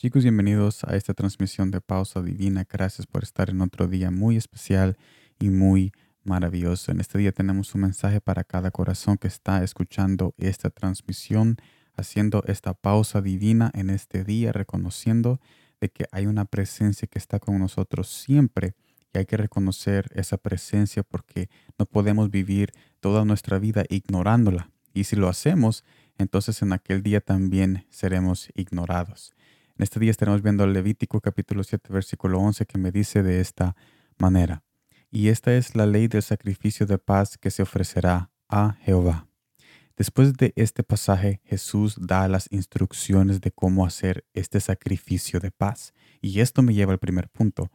Chicos, bienvenidos a esta transmisión de Pausa Divina. Gracias por estar en otro día muy especial y muy maravilloso. En este día tenemos un mensaje para cada corazón que está escuchando esta transmisión, haciendo esta pausa divina en este día, reconociendo de que hay una presencia que está con nosotros siempre y hay que reconocer esa presencia porque no podemos vivir toda nuestra vida ignorándola. Y si lo hacemos, entonces en aquel día también seremos ignorados. Este día estaremos viendo el Levítico capítulo 7 versículo 11 que me dice de esta manera. Y esta es la ley del sacrificio de paz que se ofrecerá a Jehová. Después de este pasaje, Jesús da las instrucciones de cómo hacer este sacrificio de paz. Y esto me lleva al primer punto.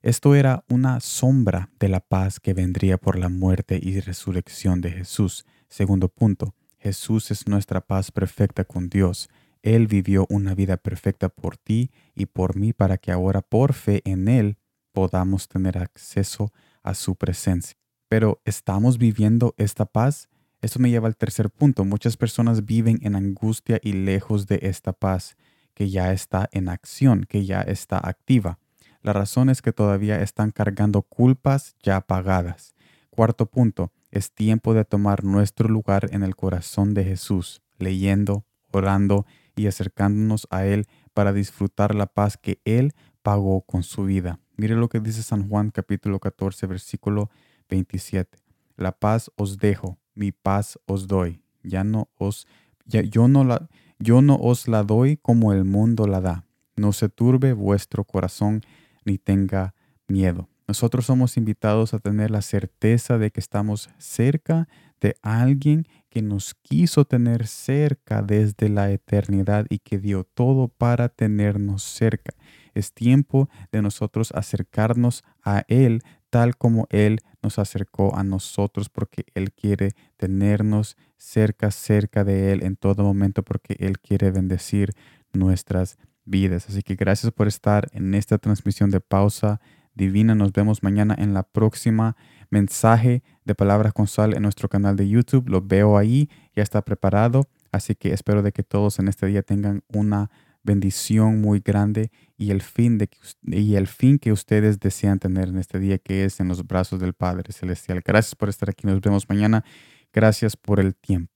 Esto era una sombra de la paz que vendría por la muerte y resurrección de Jesús. Segundo punto, Jesús es nuestra paz perfecta con Dios. Él vivió una vida perfecta por ti y por mí para que ahora por fe en Él podamos tener acceso a su presencia. Pero ¿estamos viviendo esta paz? Esto me lleva al tercer punto. Muchas personas viven en angustia y lejos de esta paz que ya está en acción, que ya está activa. La razón es que todavía están cargando culpas ya pagadas. Cuarto punto, es tiempo de tomar nuestro lugar en el corazón de Jesús, leyendo, orando y acercándonos a Él para disfrutar la paz que Él pagó con su vida. Mire lo que dice San Juan capítulo 14 versículo 27. La paz os dejo, mi paz os doy. Ya no os yo no la yo no os la doy como el mundo la da. No se turbe vuestro corazón ni tenga miedo. Nosotros somos invitados a tener la certeza de que estamos cerca de alguien que nos quiso tener cerca desde la eternidad y que dio todo para tenernos cerca. Es tiempo de nosotros acercarnos a Él tal como Él nos acercó a nosotros porque Él quiere tenernos cerca, cerca de Él en todo momento porque Él quiere bendecir nuestras vidas. Así que gracias por estar en esta transmisión de pausa divina. Nos vemos mañana en la próxima mensaje de Palabras con Sal en nuestro canal de YouTube. Lo veo ahí, ya está preparado. Así que espero de que todos en este día tengan una bendición muy grande y el fin de y el fin que ustedes desean tener en este día que es en los brazos del Padre celestial. Gracias por estar aquí. Nos vemos mañana. Gracias por el tiempo.